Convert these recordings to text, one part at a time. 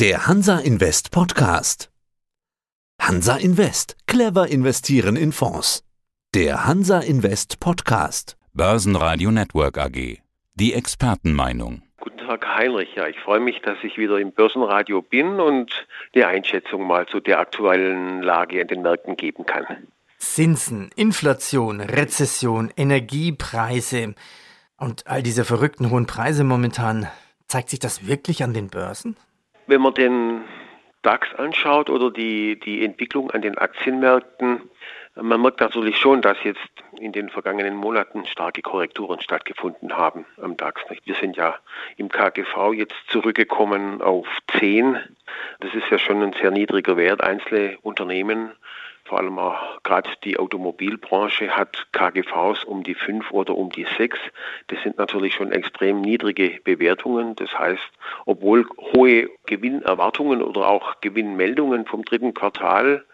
Der Hansa Invest Podcast. Hansa Invest. Clever investieren in Fonds. Der Hansa Invest Podcast. Börsenradio Network AG. Die Expertenmeinung. Guten Tag, Heinrich. Ja, ich freue mich, dass ich wieder im Börsenradio bin und die Einschätzung mal zu der aktuellen Lage in den Märkten geben kann. Zinsen, Inflation, Rezession, Energiepreise und all diese verrückten hohen Preise momentan. Zeigt sich das wirklich an den Börsen? Wenn man den DAX anschaut oder die, die Entwicklung an den Aktienmärkten, man merkt natürlich schon, dass jetzt in den vergangenen Monaten starke Korrekturen stattgefunden haben am DAX. Wir sind ja im KGV jetzt zurückgekommen auf 10. Das ist ja schon ein sehr niedriger Wert. Einzelne Unternehmen vor allem auch gerade die Automobilbranche hat KGVs um die 5 oder um die 6. Das sind natürlich schon extrem niedrige Bewertungen. Das heißt, obwohl hohe Gewinnerwartungen oder auch Gewinnmeldungen vom dritten Quartal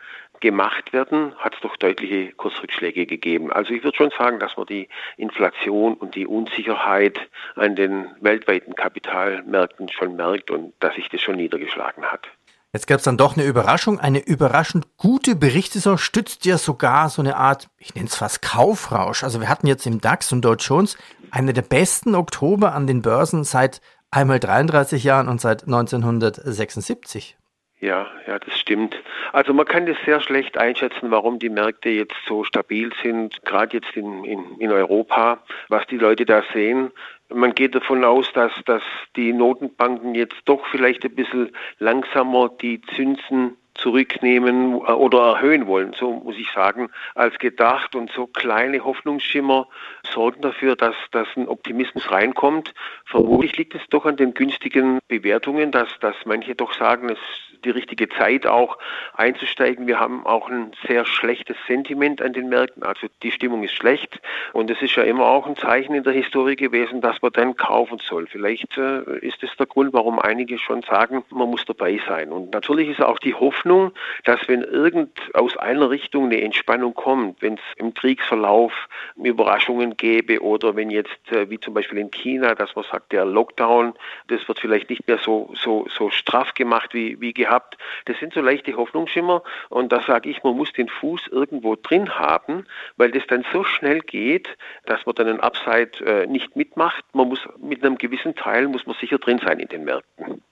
gemacht werden, hat es doch deutliche Kursrückschläge gegeben. Also ich würde schon sagen, dass man die Inflation und die Unsicherheit an den weltweiten Kapitalmärkten schon merkt und dass sich das schon niedergeschlagen hat. Jetzt gab es dann doch eine Überraschung. Eine überraschend gute Berichtssaison stützt ja sogar so eine Art, ich nenne es fast Kaufrausch. Also wir hatten jetzt im DAX und Dow Jones eine der besten Oktober an den Börsen seit einmal 33 Jahren und seit 1976. Ja, ja, das stimmt. Also man kann das sehr schlecht einschätzen, warum die Märkte jetzt so stabil sind, gerade jetzt in, in, in Europa, was die Leute da sehen. Man geht davon aus, dass, dass die Notenbanken jetzt doch vielleicht ein bisschen langsamer die Zinsen zurücknehmen äh, oder erhöhen wollen, so muss ich sagen, als gedacht. Und so kleine Hoffnungsschimmer sorgen dafür, dass, dass ein Optimismus reinkommt. Vermutlich liegt es doch an den günstigen Bewertungen, dass, dass manche doch sagen, es die richtige Zeit auch einzusteigen. Wir haben auch ein sehr schlechtes Sentiment an den Märkten. Also die Stimmung ist schlecht und es ist ja immer auch ein Zeichen in der Historie gewesen, dass man dann kaufen soll. Vielleicht äh, ist es der Grund, warum einige schon sagen, man muss dabei sein. Und natürlich ist auch die Hoffnung, dass wenn irgend aus einer Richtung eine Entspannung kommt, wenn es im Kriegsverlauf Überraschungen gäbe oder wenn jetzt, äh, wie zum Beispiel in China, dass man sagt, der Lockdown, das wird vielleicht nicht mehr so, so, so straff gemacht wie, wie gehabt. Das sind so leichte Hoffnungsschimmer und da sage ich, man muss den Fuß irgendwo drin haben, weil das dann so schnell geht, dass man dann ein Upside äh, nicht mitmacht. Man muss mit einem gewissen Teil muss man sicher drin sein in den Märkten.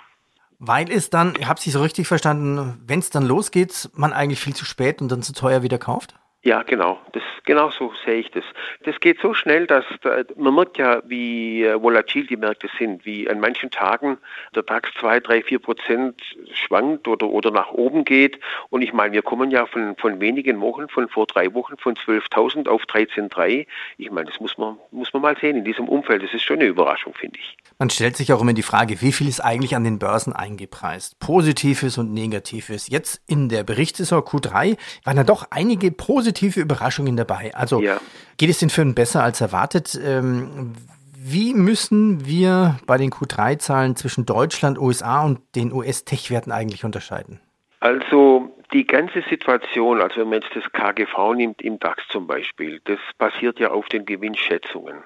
Weil es dann, ich habe Sie so richtig verstanden, wenn es dann losgeht, man eigentlich viel zu spät und dann zu teuer wieder kauft? Ja, genau. Das, genau so sehe ich das. Das geht so schnell, dass da, man merkt ja, wie äh, volatil die Märkte sind, wie an manchen Tagen der DAX zwei, drei, vier Prozent schwankt oder, oder nach oben geht. Und ich meine, wir kommen ja von, von wenigen Wochen, von vor drei Wochen, von 12.000 auf 13.3. Ich meine, das muss man, muss man mal sehen in diesem Umfeld. Das ist schon eine Überraschung, finde ich. Man stellt sich auch immer die Frage, wie viel ist eigentlich an den Börsen eingepreist? Positives und Negatives. Jetzt in der Berichtssaison Q3 waren da doch einige positive positive Überraschungen dabei. Also ja. geht es den Firmen besser als erwartet? Ähm, wie müssen wir bei den Q3-Zahlen zwischen Deutschland, USA und den US-Tech-Werten eigentlich unterscheiden? Also die ganze Situation, also wenn man jetzt das KGV nimmt im DAX zum Beispiel, das basiert ja auf den Gewinnschätzungen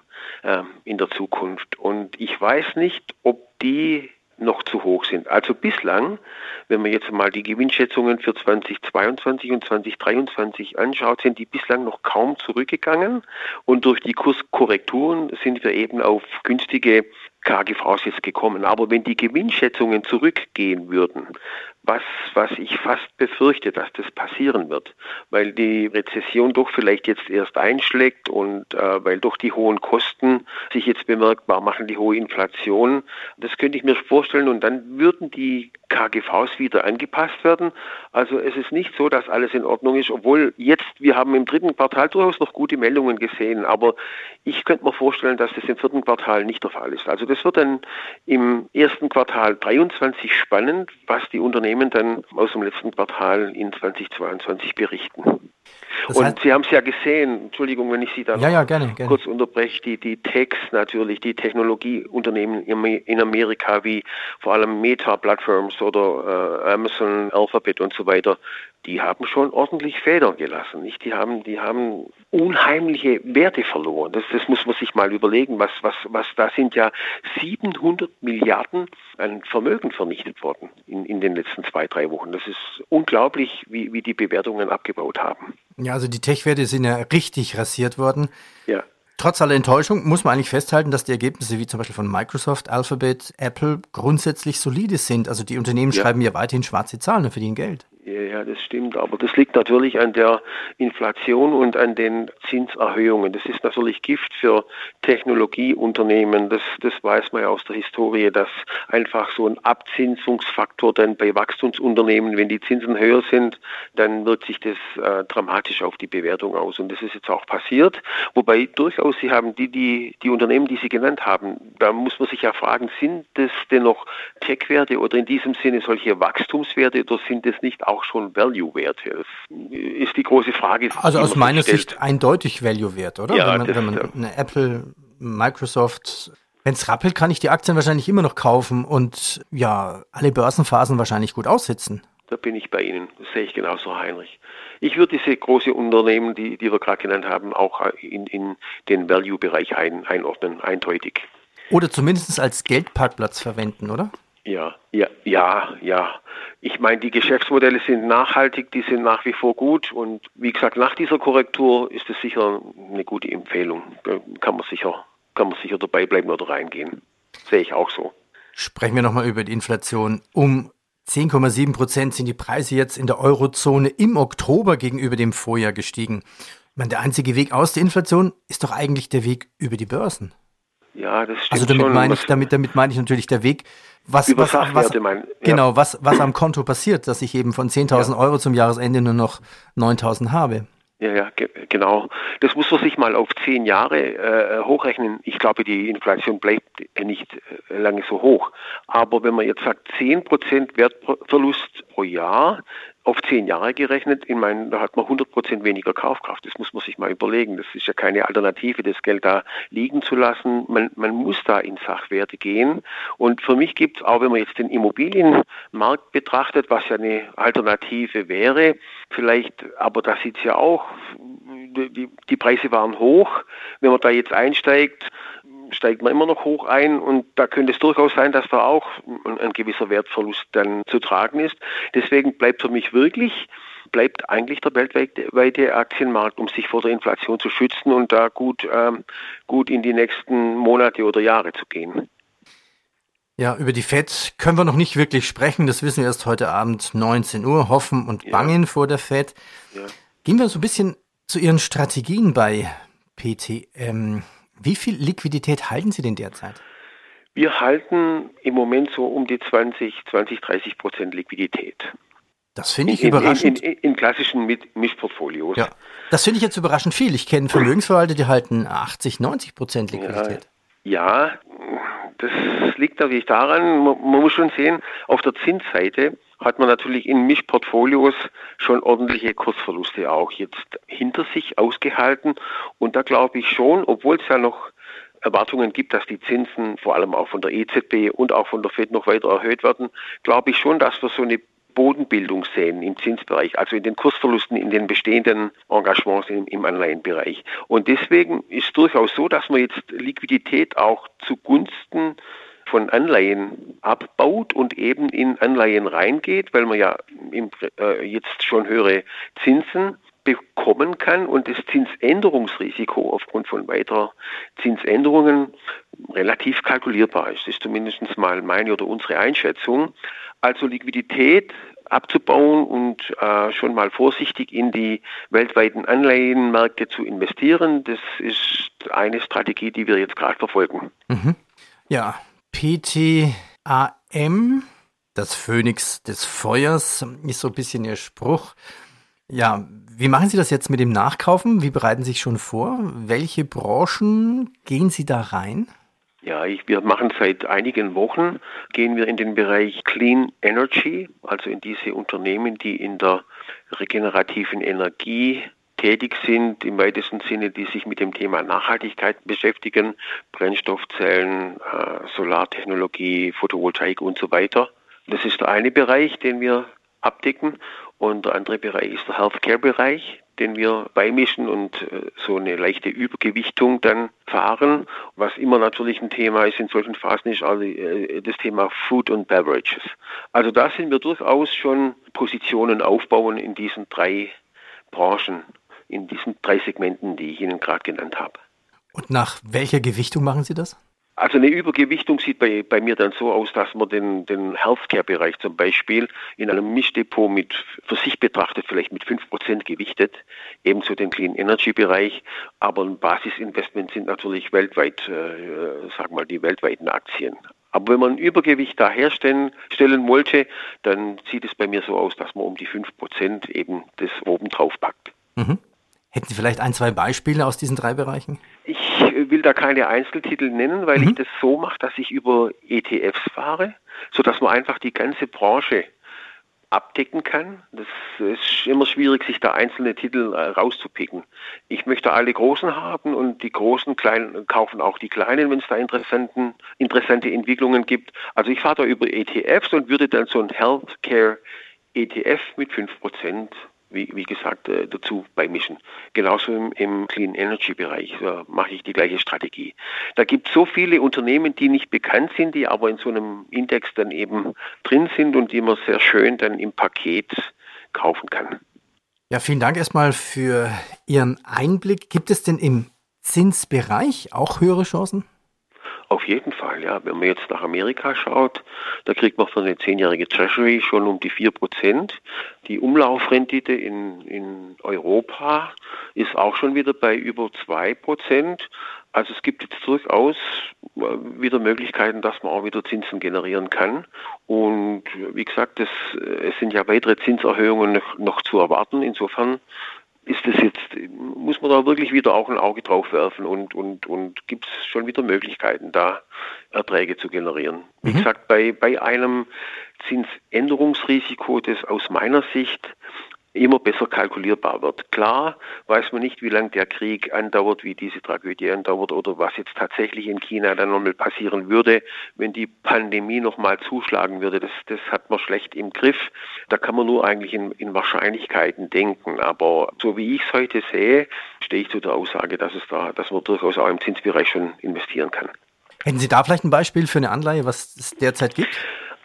äh, in der Zukunft. Und ich weiß nicht, ob die noch zu hoch sind. Also bislang, wenn man jetzt mal die Gewinnschätzungen für 2022 und 2023 anschaut, sind die bislang noch kaum zurückgegangen und durch die Kurskorrekturen sind wir eben auf günstige KGVs jetzt gekommen. Aber wenn die Gewinnschätzungen zurückgehen würden, was, was ich fast befürchte, dass das passieren wird, weil die Rezession doch vielleicht jetzt erst einschlägt und äh, weil doch die hohen Kosten sich jetzt bemerkbar machen, die hohe Inflation. Das könnte ich mir vorstellen und dann würden die KGVs wieder angepasst werden. Also es ist nicht so, dass alles in Ordnung ist, obwohl jetzt, wir haben im dritten Quartal durchaus noch gute Meldungen gesehen, aber ich könnte mir vorstellen, dass das im vierten Quartal nicht der Fall ist. Also das wird dann im ersten Quartal 23 spannend, was die Unternehmen dann aus dem letzten Quartal in 2022 berichten. Das und Sie haben es ja gesehen, Entschuldigung, wenn ich Sie da ja, ja, gerne, gerne. kurz unterbreche, die, die Techs natürlich, die Technologieunternehmen in Amerika wie vor allem Meta-Plattforms oder äh, Amazon, Alphabet und so weiter, die haben schon ordentlich Federn gelassen. Nicht? Die, haben, die haben unheimliche Werte verloren. Das, das muss man sich mal überlegen. Was, was, was, da sind ja 700 Milliarden an Vermögen vernichtet worden in, in den letzten zwei, drei Wochen. Das ist unglaublich, wie, wie die Bewertungen abgebaut haben. Ja, also die Tech-Werte sind ja richtig rasiert worden. Ja. Trotz aller Enttäuschung muss man eigentlich festhalten, dass die Ergebnisse wie zum Beispiel von Microsoft, Alphabet, Apple grundsätzlich solide sind. Also die Unternehmen ja. schreiben ja weiterhin schwarze Zahlen und verdienen Geld. Ja, das stimmt. Aber das liegt natürlich an der Inflation und an den Zinserhöhungen. Das ist natürlich Gift für Technologieunternehmen. Das, das weiß man ja aus der Historie, dass einfach so ein Abzinsungsfaktor dann bei Wachstumsunternehmen, wenn die Zinsen höher sind, dann wirkt sich das äh, dramatisch auf die Bewertung aus. Und das ist jetzt auch passiert. Wobei durchaus Sie haben die, die, die Unternehmen, die Sie genannt haben, da muss man sich ja fragen, sind das denn noch Tech-Werte oder in diesem Sinne solche Wachstumswerte oder sind das nicht auch auch schon Value-Werte. Ist die große Frage. Also aus meiner Sicht eindeutig Value-Wert, oder? Ja, wenn man, das, wenn man eine Apple, Microsoft, wenn es rappelt, kann ich die Aktien wahrscheinlich immer noch kaufen und ja, alle Börsenphasen wahrscheinlich gut aussitzen. Da bin ich bei Ihnen. Das sehe ich genauso, Heinrich. Ich würde diese großen Unternehmen, die, die wir gerade genannt haben, auch in, in den Value-Bereich ein, einordnen, eindeutig. Oder zumindest als Geldparkplatz verwenden, oder? Ja, ja, ja, ja. Ich meine, die Geschäftsmodelle sind nachhaltig, die sind nach wie vor gut und wie gesagt, nach dieser Korrektur ist es sicher eine gute Empfehlung. Kann man sicher, kann man sicher dabei bleiben oder reingehen. Sehe ich auch so. Sprechen wir nochmal über die Inflation. Um 10,7 Prozent sind die Preise jetzt in der Eurozone im Oktober gegenüber dem Vorjahr gestiegen. Ich meine, der einzige Weg aus der Inflation ist doch eigentlich der Weg über die Börsen. Ja, das stimmt. Also damit schon. meine ich, damit, damit meine ich natürlich der Weg, was, was, was, mein, ja. genau, was, was am Konto passiert, dass ich eben von 10.000 ja. Euro zum Jahresende nur noch 9.000 habe. Ja, ja, ge genau. Das muss man sich mal auf zehn Jahre äh, hochrechnen. Ich glaube, die Inflation bleibt nicht äh, lange so hoch. Aber wenn man jetzt sagt, 10% Wertverlust pro Jahr, auf zehn Jahre gerechnet, ich meine, da hat man 100 Prozent weniger Kaufkraft. Das muss man sich mal überlegen. Das ist ja keine Alternative, das Geld da liegen zu lassen. Man, man muss da in Sachwerte gehen. Und für mich gibt es auch, wenn man jetzt den Immobilienmarkt betrachtet, was ja eine Alternative wäre, vielleicht, aber da sieht es ja auch, die, die Preise waren hoch. Wenn man da jetzt einsteigt, steigt man immer noch hoch ein und da könnte es durchaus sein, dass da auch ein, ein gewisser Wertverlust dann zu tragen ist. Deswegen bleibt für mich wirklich bleibt eigentlich der weltweite Aktienmarkt, um sich vor der Inflation zu schützen und da gut, ähm, gut in die nächsten Monate oder Jahre zu gehen. Ja, über die FED können wir noch nicht wirklich sprechen. Das wissen wir erst heute Abend 19 Uhr. Hoffen und bangen ja. vor der FED. Ja. Gehen wir so ein bisschen zu Ihren Strategien bei PTM. Wie viel Liquidität halten Sie denn derzeit? Wir halten im Moment so um die 20, 20, 30 Prozent Liquidität. Das finde ich in, überraschend. In, in, in klassischen Mischportfolios. Ja. Das finde ich jetzt überraschend viel. Ich kenne Vermögensverwalter, die halten 80, 90 Prozent Liquidität. Ja, ja, das liegt natürlich daran, man, man muss schon sehen, auf der Zinsseite hat man natürlich in Mischportfolios schon ordentliche Kursverluste auch jetzt hinter sich ausgehalten. Und da glaube ich schon, obwohl es ja noch Erwartungen gibt, dass die Zinsen vor allem auch von der EZB und auch von der FED noch weiter erhöht werden, glaube ich schon, dass wir so eine Bodenbildung sehen im Zinsbereich, also in den Kursverlusten in den bestehenden Engagements im, Anleihenbereich. Und deswegen ist durchaus so, dass man jetzt Liquidität auch zugunsten von Anleihen abbaut und eben in Anleihen reingeht, weil man ja äh, jetzt schon höhere Zinsen bekommen kann und das Zinsänderungsrisiko aufgrund von weiterer Zinsänderungen relativ kalkulierbar ist. Das ist zumindest mal meine oder unsere Einschätzung. Also Liquidität abzubauen und äh, schon mal vorsichtig in die weltweiten Anleihenmärkte zu investieren, das ist eine Strategie, die wir jetzt gerade verfolgen. Mhm. Ja, PTAM, das Phönix des Feuers, ist so ein bisschen Ihr Spruch. Ja, wie machen Sie das jetzt mit dem Nachkaufen? Wie bereiten Sie sich schon vor? Welche Branchen gehen Sie da rein? Ja, ich, wir machen seit einigen Wochen, gehen wir in den Bereich Clean Energy, also in diese Unternehmen, die in der regenerativen Energie tätig sind, im weitesten Sinne, die sich mit dem Thema Nachhaltigkeit beschäftigen, Brennstoffzellen, äh, Solartechnologie, Photovoltaik und so weiter. Das ist der eine Bereich, den wir abdecken. Und der andere Bereich ist der Healthcare-Bereich, den wir beimischen und äh, so eine leichte Übergewichtung dann fahren. Was immer natürlich ein Thema ist in solchen Phasen, ist also das Thema Food und Beverages. Also da sind wir durchaus schon Positionen aufbauen in diesen drei Branchen, in diesen drei Segmenten, die ich Ihnen gerade genannt habe. Und nach welcher Gewichtung machen Sie das? Also eine Übergewichtung sieht bei, bei mir dann so aus, dass man den, den Healthcare-Bereich zum Beispiel in einem Mischdepot mit, für sich betrachtet, vielleicht mit 5% gewichtet, ebenso den Clean Energy-Bereich, aber ein Basisinvestment sind natürlich weltweit, äh, sagen wir mal, die weltweiten Aktien. Aber wenn man ein Übergewicht da herstellen stellen wollte, dann sieht es bei mir so aus, dass man um die 5% eben das oben drauf packt. Mhm. Hätten Sie vielleicht ein, zwei Beispiele aus diesen drei Bereichen? Ich will da keine Einzeltitel nennen, weil mhm. ich das so mache, dass ich über ETFs fahre, sodass man einfach die ganze Branche abdecken kann. Das ist immer schwierig, sich da einzelne Titel äh, rauszupicken. Ich möchte alle Großen haben und die Großen kleinen kaufen auch die Kleinen, wenn es da interessanten, interessante Entwicklungen gibt. Also ich fahre da über ETFs und würde dann so ein Healthcare ETF mit 5% wie, wie gesagt, äh, dazu beimischen. Genauso im, im Clean Energy Bereich mache ich die gleiche Strategie. Da gibt es so viele Unternehmen, die nicht bekannt sind, die aber in so einem Index dann eben drin sind und die man sehr schön dann im Paket kaufen kann. Ja, vielen Dank erstmal für Ihren Einblick. Gibt es denn im Zinsbereich auch höhere Chancen? Auf jeden Fall, ja. Wenn man jetzt nach Amerika schaut, da kriegt man für eine zehnjährige Treasury schon um die 4%. Die Umlaufrendite in, in Europa ist auch schon wieder bei über 2%. Also es gibt jetzt durchaus äh, wieder Möglichkeiten, dass man auch wieder Zinsen generieren kann. Und wie gesagt, das, äh, es sind ja weitere Zinserhöhungen noch, noch zu erwarten. Insofern ist das jetzt, muss man da wirklich wieder auch ein Auge drauf werfen und, und, und gibt es schon wieder Möglichkeiten, da Erträge zu generieren. Wie mhm. gesagt, bei, bei einem Zinsänderungsrisiko, das aus meiner Sicht immer besser kalkulierbar wird. Klar weiß man nicht, wie lange der Krieg andauert, wie diese Tragödie andauert oder was jetzt tatsächlich in China dann nochmal passieren würde, wenn die Pandemie nochmal zuschlagen würde. Das, das hat man schlecht im Griff. Da kann man nur eigentlich in, in Wahrscheinlichkeiten denken. Aber so wie ich es heute sehe, stehe ich zu der Aussage, dass es da, dass man durchaus auch im Zinsbereich schon investieren kann. Hätten Sie da vielleicht ein Beispiel für eine Anleihe, was es derzeit gibt?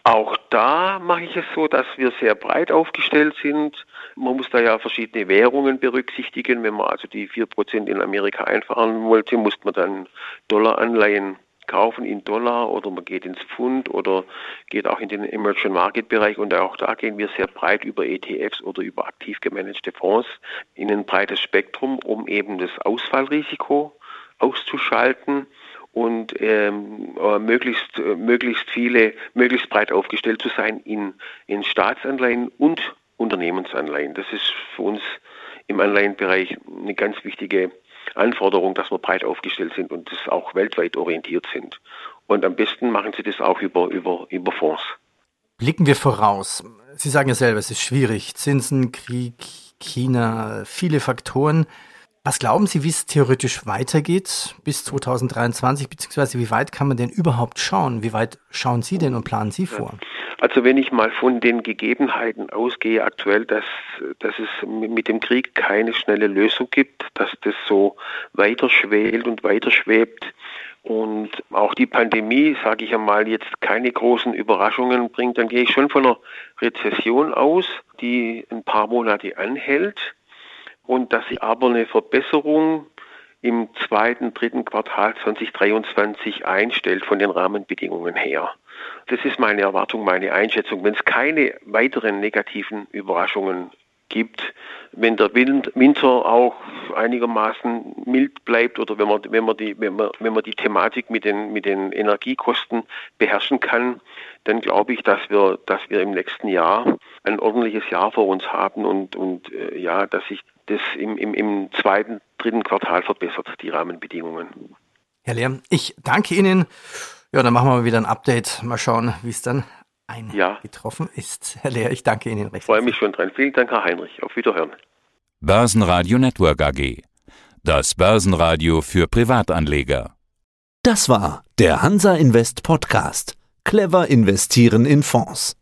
Auch da mache ich es so, dass wir sehr breit aufgestellt sind. Man muss da ja verschiedene Währungen berücksichtigen. Wenn man also die 4% in Amerika einfahren wollte, muss man dann Dollaranleihen kaufen in Dollar oder man geht ins Pfund oder geht auch in den Emerging Market Bereich und auch da gehen wir sehr breit über ETFs oder über aktiv gemanagte Fonds in ein breites Spektrum, um eben das Ausfallrisiko auszuschalten und ähm, äh, möglichst, äh, möglichst viele, möglichst breit aufgestellt zu sein in, in Staatsanleihen und Unternehmensanleihen. Das ist für uns im Anleihenbereich eine ganz wichtige Anforderung, dass wir breit aufgestellt sind und das auch weltweit orientiert sind. Und am besten machen Sie das auch über, über, über Fonds. Blicken wir voraus. Sie sagen ja selber, es ist schwierig. Zinsen, Krieg, China, viele Faktoren. Was glauben Sie, wie es theoretisch weitergeht bis 2023, beziehungsweise wie weit kann man denn überhaupt schauen? Wie weit schauen Sie denn und planen Sie vor? Also wenn ich mal von den Gegebenheiten ausgehe aktuell, dass, dass es mit dem Krieg keine schnelle Lösung gibt, dass das so weiter schwelt und weiter schwebt und auch die Pandemie, sage ich einmal, jetzt keine großen Überraschungen bringt, dann gehe ich schon von einer Rezession aus, die ein paar Monate anhält und dass sich aber eine Verbesserung im zweiten, dritten Quartal 2023 einstellt von den Rahmenbedingungen her. Das ist meine Erwartung, meine Einschätzung. Wenn es keine weiteren negativen Überraschungen gibt, wenn der Winter auch einigermaßen mild bleibt oder wenn man, wenn man, die, wenn man, wenn man die Thematik mit den, mit den Energiekosten beherrschen kann, dann glaube ich, dass wir, dass wir im nächsten Jahr ein ordentliches Jahr vor uns haben und, und äh, ja, dass sich das im, im, im zweiten, dritten Quartal verbessert, die Rahmenbedingungen. Herr Lehr, ich danke Ihnen. Ja, dann machen wir mal wieder ein Update. Mal schauen, wie es dann eingetroffen ja. ist. Herr Lehr, ich danke Ihnen recht. Ich freue mich schon dran. Vielen Dank, Herr Heinrich. Auf Wiederhören. Börsenradio Network AG. Das Börsenradio für Privatanleger. Das war der Hansa Invest Podcast. Clever investieren in Fonds.